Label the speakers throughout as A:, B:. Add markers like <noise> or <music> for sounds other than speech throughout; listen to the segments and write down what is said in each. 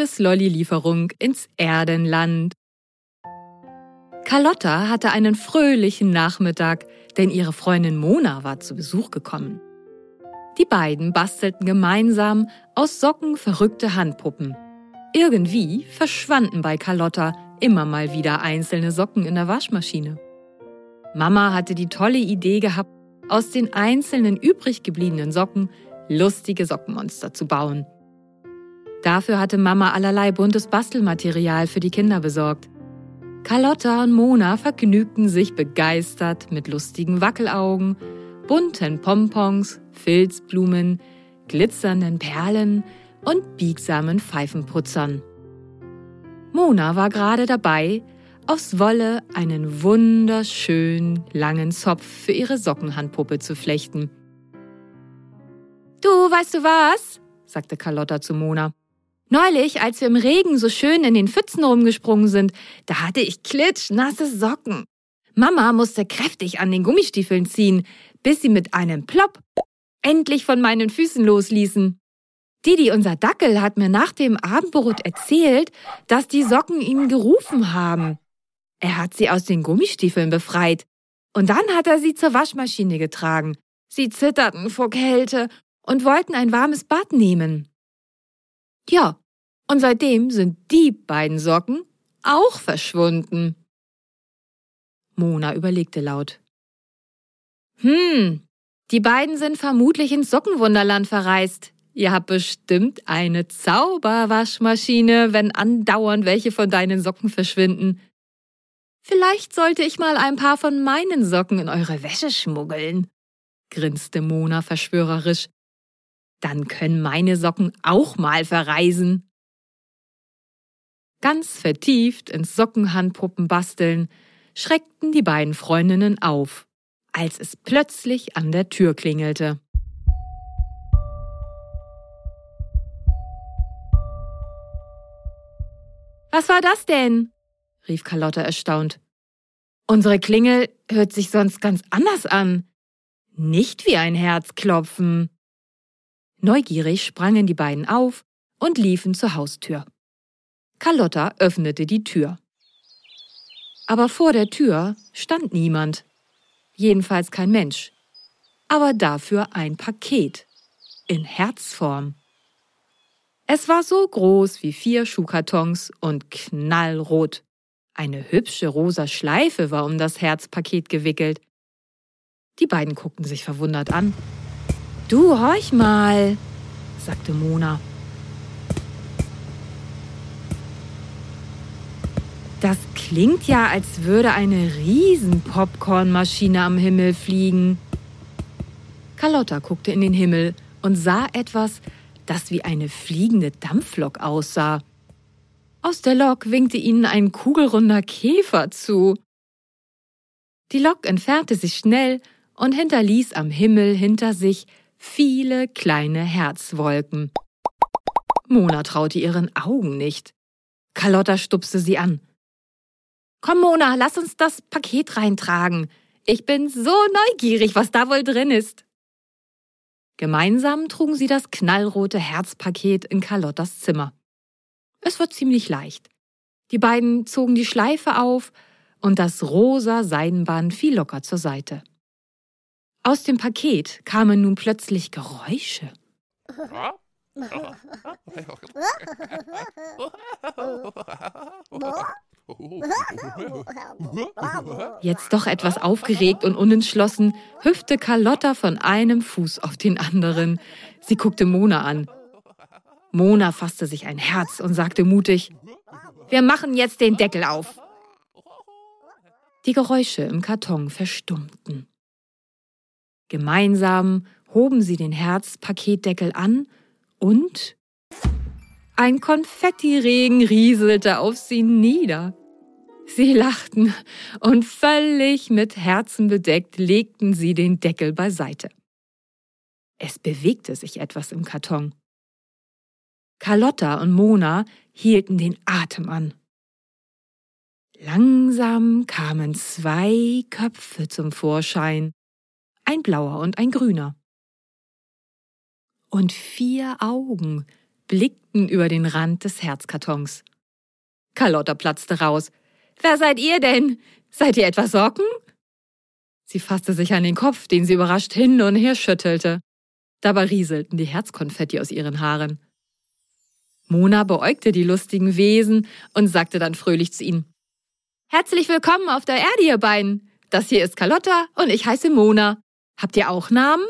A: Liebeslolli-Lieferung ins Erdenland. Carlotta hatte einen fröhlichen Nachmittag, denn ihre Freundin Mona war zu Besuch gekommen. Die beiden bastelten gemeinsam aus Socken verrückte Handpuppen. Irgendwie verschwanden bei Carlotta immer mal wieder einzelne Socken in der Waschmaschine. Mama hatte die tolle Idee gehabt, aus den einzelnen übrig gebliebenen Socken lustige Sockenmonster zu bauen. Dafür hatte Mama allerlei buntes Bastelmaterial für die Kinder besorgt. Carlotta und Mona vergnügten sich begeistert mit lustigen Wackelaugen, bunten Pompons, Filzblumen, glitzernden Perlen und biegsamen Pfeifenputzern. Mona war gerade dabei, aus Wolle einen wunderschön langen Zopf für ihre Sockenhandpuppe zu flechten. Du, weißt du was? sagte Carlotta zu Mona. Neulich, als wir im Regen so schön in den Pfützen rumgesprungen sind, da hatte ich klitschnasse Socken. Mama musste kräftig an den Gummistiefeln ziehen, bis sie mit einem Plopp endlich von meinen Füßen losließen. Didi, unser Dackel, hat mir nach dem Abendbrot erzählt, dass die Socken ihn gerufen haben. Er hat sie aus den Gummistiefeln befreit. Und dann hat er sie zur Waschmaschine getragen. Sie zitterten vor Kälte und wollten ein warmes Bad nehmen. Ja, und seitdem sind die beiden Socken auch verschwunden. Mona überlegte laut. Hm, die beiden sind vermutlich ins Sockenwunderland verreist. Ihr habt bestimmt eine Zauberwaschmaschine, wenn andauernd welche von deinen Socken verschwinden. Vielleicht sollte ich mal ein paar von meinen Socken in eure Wäsche schmuggeln, grinste Mona verschwörerisch. Dann können meine Socken auch mal verreisen. Ganz vertieft ins Sockenhandpuppen basteln, schreckten die beiden Freundinnen auf, als es plötzlich an der Tür klingelte. Was war das denn? rief Carlotta erstaunt. Unsere Klingel hört sich sonst ganz anders an. Nicht wie ein Herzklopfen. Neugierig sprangen die beiden auf und liefen zur Haustür. Carlotta öffnete die Tür. Aber vor der Tür stand niemand. Jedenfalls kein Mensch. Aber dafür ein Paket. In Herzform. Es war so groß wie vier Schuhkartons und knallrot. Eine hübsche rosa Schleife war um das Herzpaket gewickelt. Die beiden guckten sich verwundert an. Du, horch mal, sagte Mona. Das klingt ja, als würde eine Riesen-Popcornmaschine am Himmel fliegen. Carlotta guckte in den Himmel und sah etwas, das wie eine fliegende Dampflok aussah. Aus der Lok winkte ihnen ein kugelrunder Käfer zu. Die Lok entfernte sich schnell und hinterließ am Himmel hinter sich viele kleine Herzwolken. Mona traute ihren Augen nicht. Carlotta stupste sie an. Komm, Mona, lass uns das Paket reintragen. Ich bin so neugierig, was da wohl drin ist. Gemeinsam trugen sie das knallrote Herzpaket in Carlottas Zimmer. Es war ziemlich leicht. Die beiden zogen die Schleife auf und das rosa Seidenband fiel locker zur Seite. Aus dem Paket kamen nun plötzlich Geräusche. <laughs> Jetzt doch etwas aufgeregt und unentschlossen, hüpfte Carlotta von einem Fuß auf den anderen. Sie guckte Mona an. Mona fasste sich ein Herz und sagte mutig, wir machen jetzt den Deckel auf. Die Geräusche im Karton verstummten. Gemeinsam hoben sie den Herzpaketdeckel an und ein Konfettiregen rieselte auf sie nieder. Sie lachten und völlig mit Herzen bedeckt legten sie den Deckel beiseite. Es bewegte sich etwas im Karton. Carlotta und Mona hielten den Atem an. Langsam kamen zwei Köpfe zum Vorschein, ein blauer und ein grüner. Und vier Augen, blickten über den Rand des Herzkartons. Carlotta platzte raus. Wer seid ihr denn? Seid ihr etwa Socken? Sie fasste sich an den Kopf, den sie überrascht hin und her schüttelte. Dabei rieselten die Herzkonfetti aus ihren Haaren. Mona beäugte die lustigen Wesen und sagte dann fröhlich zu ihnen. Herzlich willkommen auf der Erde, ihr beiden. Das hier ist Carlotta und ich heiße Mona. Habt ihr auch Namen?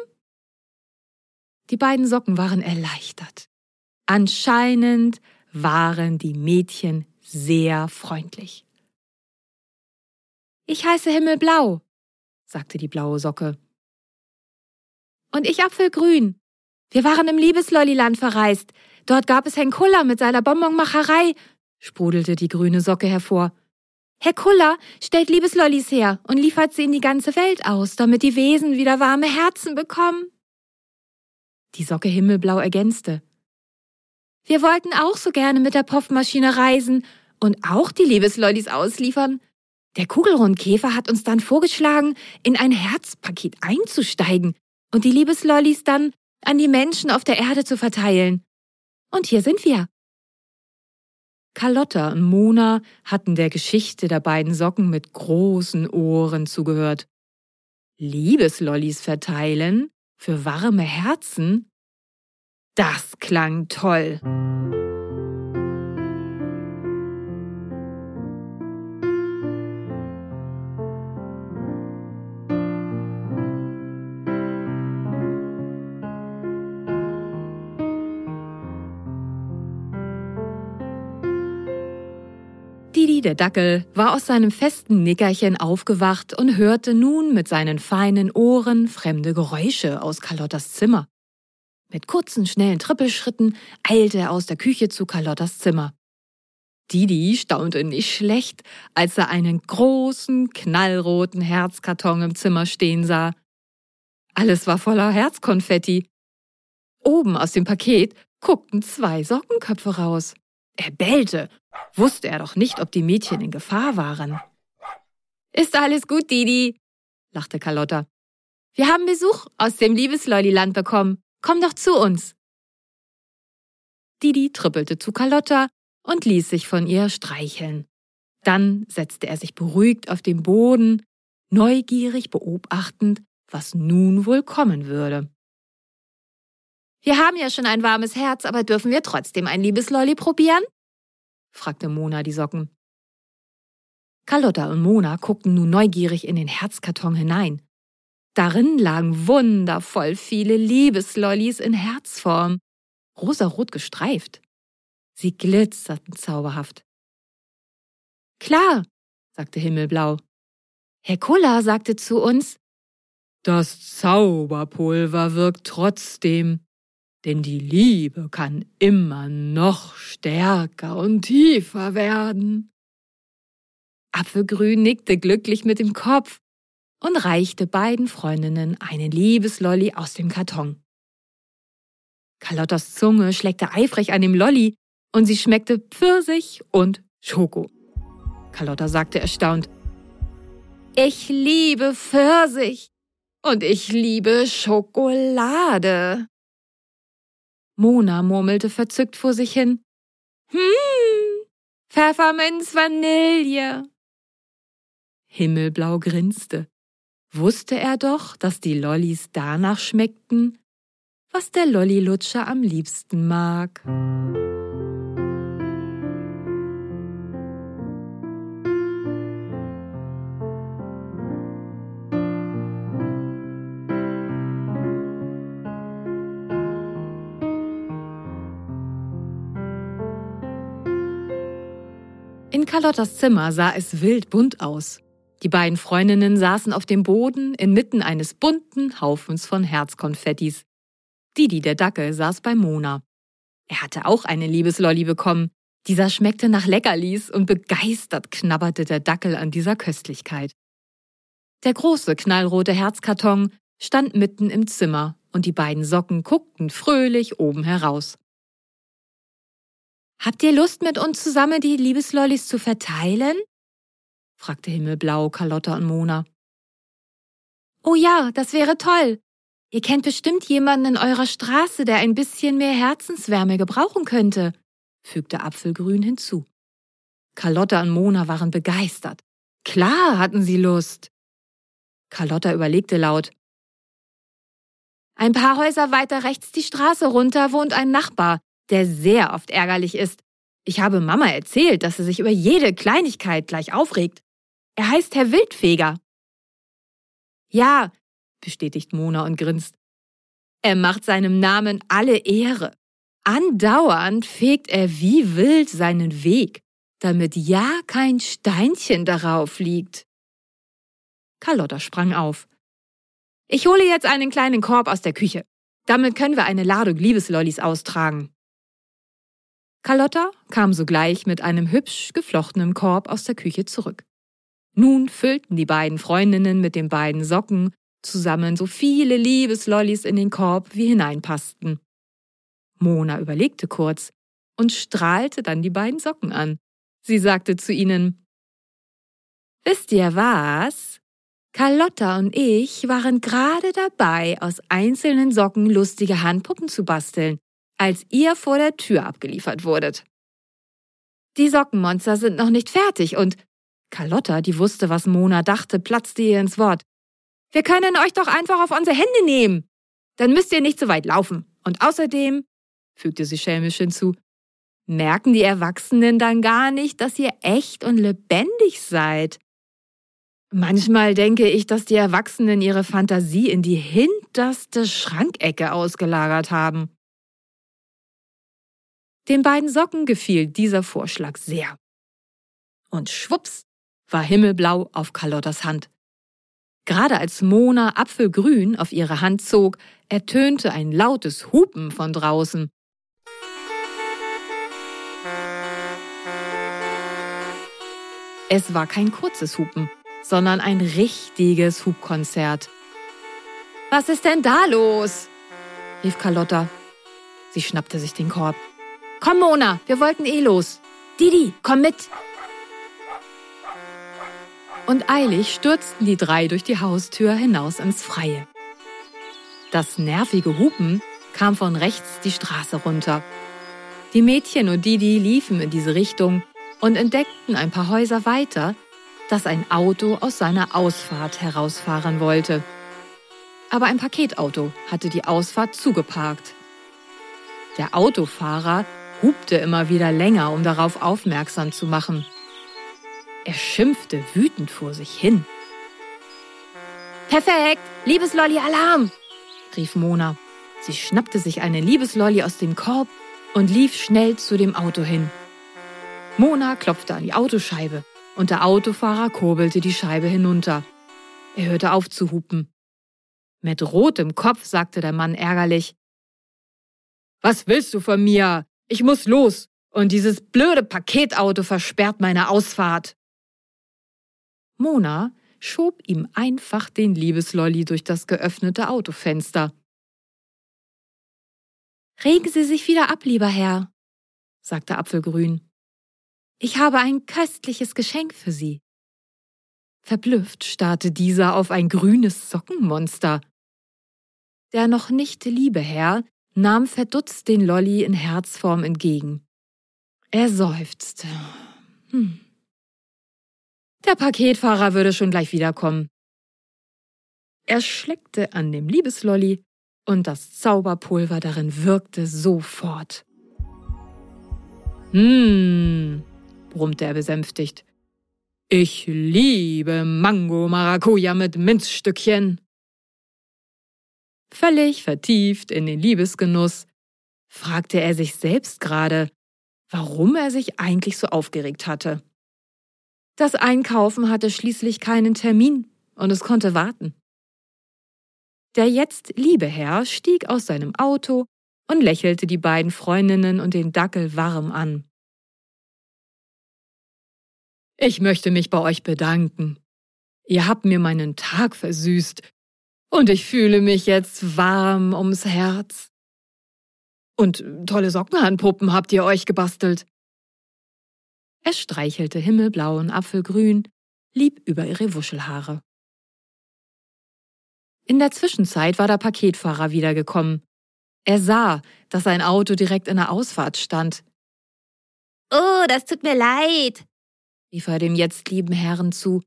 A: Die beiden Socken waren erleichtert. Anscheinend waren die Mädchen sehr freundlich. Ich heiße Himmelblau, sagte die blaue Socke. Und ich Apfelgrün. Wir waren im Liebeslolliland verreist. Dort gab es Herrn Kuller mit seiner Bonbonmacherei, sprudelte die grüne Socke hervor. Herr Kuller stellt Liebeslollis her und liefert sie in die ganze Welt aus, damit die Wesen wieder warme Herzen bekommen. Die Socke Himmelblau ergänzte. Wir wollten auch so gerne mit der Puffmaschine reisen und auch die Liebeslollis ausliefern. Der Kugelrundkäfer hat uns dann vorgeschlagen, in ein Herzpaket einzusteigen und die Liebeslollis dann an die Menschen auf der Erde zu verteilen. Und hier sind wir. Carlotta und Mona hatten der Geschichte der beiden Socken mit großen Ohren zugehört. Liebeslollis verteilen? Für warme Herzen? Das klang toll. Didi der Dackel war aus seinem festen Nickerchen aufgewacht und hörte nun mit seinen feinen Ohren fremde Geräusche aus Carlottas Zimmer. Mit kurzen, schnellen Trippelschritten eilte er aus der Küche zu Carlottas Zimmer. Didi staunte nicht schlecht, als er einen großen, knallroten Herzkarton im Zimmer stehen sah. Alles war voller Herzkonfetti. Oben aus dem Paket guckten zwei Sockenköpfe raus. Er bellte wusste er doch nicht, ob die Mädchen in Gefahr waren. Ist alles gut, Didi, lachte Carlotta. Wir haben Besuch aus dem Liebeslolliland bekommen. Komm doch zu uns. Didi trippelte zu Carlotta und ließ sich von ihr streicheln. Dann setzte er sich beruhigt auf den Boden, neugierig beobachtend, was nun wohl kommen würde. Wir haben ja schon ein warmes Herz, aber dürfen wir trotzdem ein Liebeslolli probieren? fragte Mona die Socken. Carlotta und Mona guckten nun neugierig in den Herzkarton hinein. Darin lagen wundervoll viele Liebeslollis in Herzform, rosarot gestreift. Sie glitzerten zauberhaft. Klar, sagte Himmelblau. Herr Kuller sagte zu uns, das Zauberpulver wirkt trotzdem denn die Liebe kann immer noch stärker und tiefer werden. Apfelgrün nickte glücklich mit dem Kopf und reichte beiden Freundinnen eine Liebeslolli aus dem Karton. Carlottas Zunge schleckte eifrig an dem Lolli und sie schmeckte Pfirsich und Schoko. Carlotta sagte erstaunt, ich liebe Pfirsich und ich liebe Schokolade. Mona murmelte verzückt vor sich hin. Hm, Pfefferminz Vanille. Himmelblau grinste. Wusste er doch, dass die Lollis danach schmeckten, was der Lollilutscher am liebsten mag. Carlottas Zimmer sah es wild bunt aus. Die beiden Freundinnen saßen auf dem Boden inmitten eines bunten Haufens von Herzkonfettis. Didi der Dackel saß bei Mona. Er hatte auch eine Liebeslolli bekommen. Dieser schmeckte nach Leckerlis und begeistert knabberte der Dackel an dieser Köstlichkeit. Der große knallrote Herzkarton stand mitten im Zimmer und die beiden Socken guckten fröhlich oben heraus. Habt ihr Lust, mit uns zusammen die Liebeslollis zu verteilen? fragte Himmelblau Carlotta und Mona. Oh ja, das wäre toll. Ihr kennt bestimmt jemanden in eurer Straße, der ein bisschen mehr Herzenswärme gebrauchen könnte, fügte Apfelgrün hinzu. Carlotta und Mona waren begeistert. Klar hatten sie Lust. Carlotta überlegte laut. Ein paar Häuser weiter rechts die Straße runter wohnt ein Nachbar, der sehr oft ärgerlich ist. Ich habe Mama erzählt, dass er sich über jede Kleinigkeit gleich aufregt. Er heißt Herr Wildfeger. Ja, bestätigt Mona und grinst. Er macht seinem Namen alle Ehre. Andauernd fegt er wie wild seinen Weg, damit ja kein Steinchen darauf liegt. Carlotta sprang auf. Ich hole jetzt einen kleinen Korb aus der Küche. Damit können wir eine Ladung Liebeslollis austragen. Carlotta kam sogleich mit einem hübsch geflochtenen Korb aus der Küche zurück. Nun füllten die beiden Freundinnen mit den beiden Socken zusammen so viele Liebeslollis in den Korb, wie hineinpassten. Mona überlegte kurz und strahlte dann die beiden Socken an. Sie sagte zu ihnen, Wisst ihr was? Carlotta und ich waren gerade dabei, aus einzelnen Socken lustige Handpuppen zu basteln, als ihr vor der Tür abgeliefert wurdet. Die Sockenmonster sind noch nicht fertig und Carlotta, die wusste, was Mona dachte, platzte ihr ins Wort. Wir können euch doch einfach auf unsere Hände nehmen. Dann müsst ihr nicht so weit laufen. Und außerdem, fügte sie schelmisch hinzu, merken die Erwachsenen dann gar nicht, dass ihr echt und lebendig seid. Manchmal denke ich, dass die Erwachsenen ihre Fantasie in die hinterste Schrankecke ausgelagert haben. Den beiden Socken gefiel dieser Vorschlag sehr. Und schwupps war Himmelblau auf Carlottas Hand. Gerade als Mona Apfelgrün auf ihre Hand zog, ertönte ein lautes Hupen von draußen. Es war kein kurzes Hupen, sondern ein richtiges Hubkonzert. Was ist denn da los? rief Carlotta. Sie schnappte sich den Korb. Komm, Mona, wir wollten eh los. Didi, komm mit! Und eilig stürzten die drei durch die Haustür hinaus ins Freie. Das nervige Hupen kam von rechts die Straße runter. Die Mädchen und Didi liefen in diese Richtung und entdeckten ein paar Häuser weiter, dass ein Auto aus seiner Ausfahrt herausfahren wollte. Aber ein Paketauto hatte die Ausfahrt zugeparkt. Der Autofahrer hupte immer wieder länger, um darauf aufmerksam zu machen. Er schimpfte wütend vor sich hin. Perfekt! Liebeslolli, Alarm! rief Mona. Sie schnappte sich eine Liebeslolli aus dem Korb und lief schnell zu dem Auto hin. Mona klopfte an die Autoscheibe und der Autofahrer kurbelte die Scheibe hinunter. Er hörte auf zu hupen. Mit rotem Kopf sagte der Mann ärgerlich. Was willst du von mir? Ich muss los und dieses blöde Paketauto versperrt meine Ausfahrt. Mona schob ihm einfach den Liebeslolli durch das geöffnete Autofenster. Regen Sie sich wieder ab, lieber Herr, sagte Apfelgrün. Ich habe ein köstliches Geschenk für Sie. Verblüfft starrte dieser auf ein grünes Sockenmonster. Der noch nicht liebe Herr nahm verdutzt den Lolli in Herzform entgegen. Er seufzte. Hm. Der Paketfahrer würde schon gleich wiederkommen. Er schleckte an dem Liebeslolli und das Zauberpulver darin wirkte sofort. Hm, brummte er besänftigt. Ich liebe Mango Maracuja mit Minzstückchen. Völlig vertieft in den Liebesgenuss, fragte er sich selbst gerade, warum er sich eigentlich so aufgeregt hatte. Das Einkaufen hatte schließlich keinen Termin und es konnte warten. Der jetzt liebe Herr stieg aus seinem Auto und lächelte die beiden Freundinnen und den Dackel warm an. Ich möchte mich bei euch bedanken. Ihr habt mir meinen Tag versüßt und ich fühle mich jetzt warm ums Herz. Und tolle Sockenhandpuppen habt ihr euch gebastelt. Er streichelte himmelblau und apfelgrün, lieb über ihre Wuschelhaare. In der Zwischenzeit war der Paketfahrer wiedergekommen. Er sah, dass sein Auto direkt in der Ausfahrt stand.
B: Oh, das tut mir leid,
A: rief er dem jetzt lieben Herrn zu.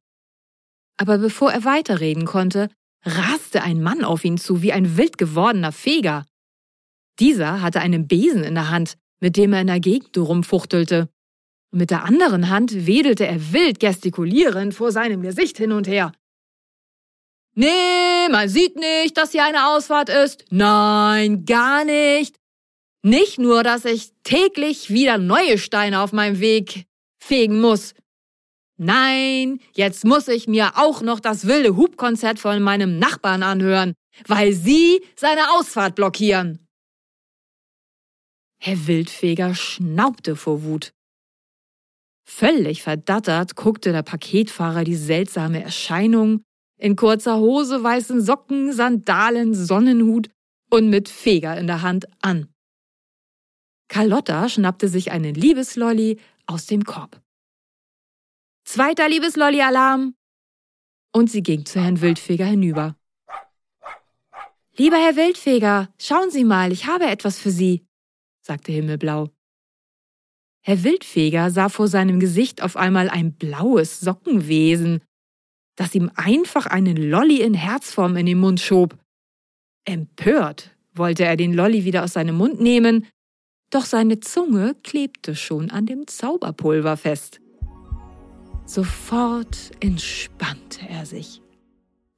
A: Aber bevor er weiterreden konnte, raste ein Mann auf ihn zu wie ein wild gewordener Feger. Dieser hatte einen Besen in der Hand, mit dem er in der Gegend rumfuchtelte. Mit der anderen Hand wedelte er wild gestikulierend vor seinem Gesicht hin und her. Nee, man sieht nicht, dass hier eine Ausfahrt ist. Nein, gar nicht. Nicht nur, dass ich täglich wieder neue Steine auf meinem Weg fegen muss. Nein, jetzt muss ich mir auch noch das wilde Hubkonzert von meinem Nachbarn anhören, weil Sie seine Ausfahrt blockieren. Herr Wildfeger schnaubte vor Wut. Völlig verdattert guckte der Paketfahrer die seltsame Erscheinung in kurzer Hose, weißen Socken, Sandalen, Sonnenhut und mit Feger in der Hand an. Carlotta schnappte sich einen Liebeslolli aus dem Korb. Zweiter Liebeslolli-Alarm! Und sie ging zu Herrn Wildfeger hinüber. Lieber Herr Wildfeger, schauen Sie mal, ich habe etwas für Sie, sagte Himmelblau. Herr Wildfeger sah vor seinem Gesicht auf einmal ein blaues Sockenwesen, das ihm einfach einen Lolli in Herzform in den Mund schob. Empört wollte er den Lolli wieder aus seinem Mund nehmen, doch seine Zunge klebte schon an dem Zauberpulver fest. Sofort entspannte er sich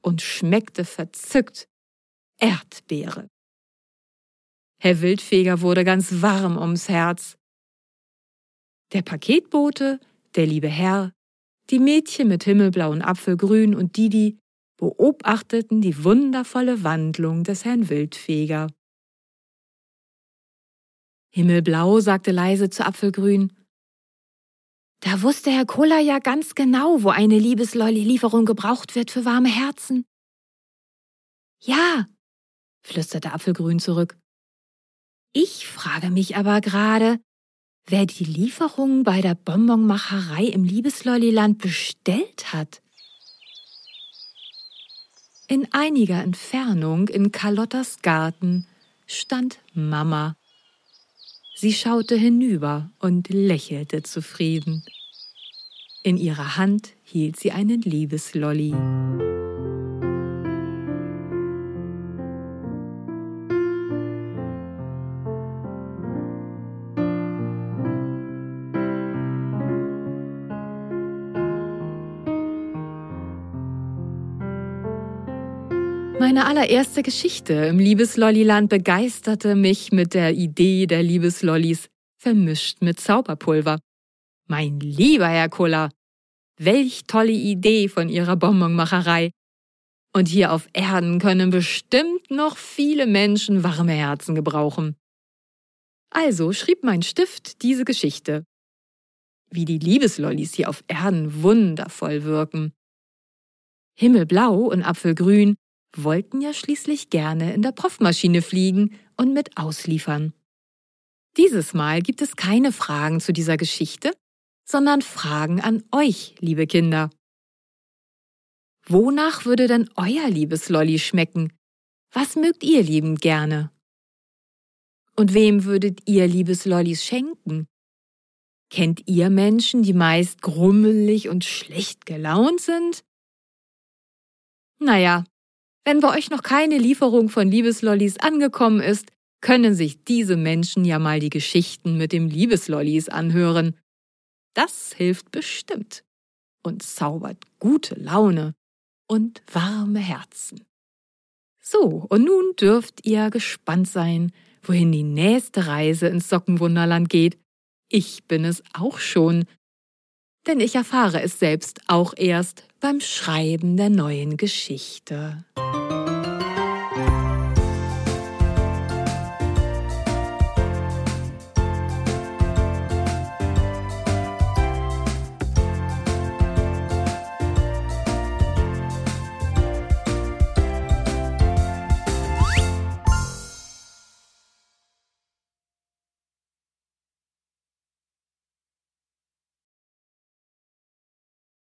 A: und schmeckte verzückt Erdbeere. Herr Wildfeger wurde ganz warm ums Herz. Der Paketbote, der liebe Herr, die Mädchen mit himmelblauen Apfelgrün und Didi beobachteten die wundervolle Wandlung des Herrn Wildfeger. Himmelblau sagte leise zu Apfelgrün. Da wusste Herr Koller ja ganz genau, wo eine Liebeslolli-Lieferung gebraucht wird für warme Herzen. Ja, flüsterte Apfelgrün zurück. Ich frage mich aber gerade, wer die Lieferung bei der Bonbonmacherei im Liebeslolliland bestellt hat. In einiger Entfernung in Carlottas Garten stand Mama Sie schaute hinüber und lächelte zufrieden. In ihrer Hand hielt sie einen Liebeslolli. Meine allererste Geschichte im Liebeslolliland begeisterte mich mit der Idee der Liebeslollis, vermischt mit Zauberpulver. Mein lieber Herr Kuller, welch tolle Idee von Ihrer Bonbonmacherei. Und hier auf Erden können bestimmt noch viele Menschen warme Herzen gebrauchen. Also schrieb mein Stift diese Geschichte. Wie die Liebeslollis hier auf Erden wundervoll wirken. Himmelblau und Apfelgrün wollten ja schließlich gerne in der Puffmaschine fliegen und mit ausliefern. Dieses Mal gibt es keine Fragen zu dieser Geschichte, sondern Fragen an euch, liebe Kinder. Wonach würde denn euer liebes Lolli schmecken? Was mögt ihr liebend gerne? Und wem würdet ihr liebes Lollis schenken? Kennt ihr Menschen, die meist grummelig und schlecht gelaunt sind? Naja, wenn bei euch noch keine Lieferung von Liebeslollis angekommen ist, können sich diese Menschen ja mal die Geschichten mit dem Liebeslollis anhören. Das hilft bestimmt und zaubert gute Laune und warme Herzen. So, und nun dürft ihr gespannt sein, wohin die nächste Reise ins Sockenwunderland geht. Ich bin es auch schon, denn ich erfahre es selbst auch erst beim Schreiben der neuen Geschichte.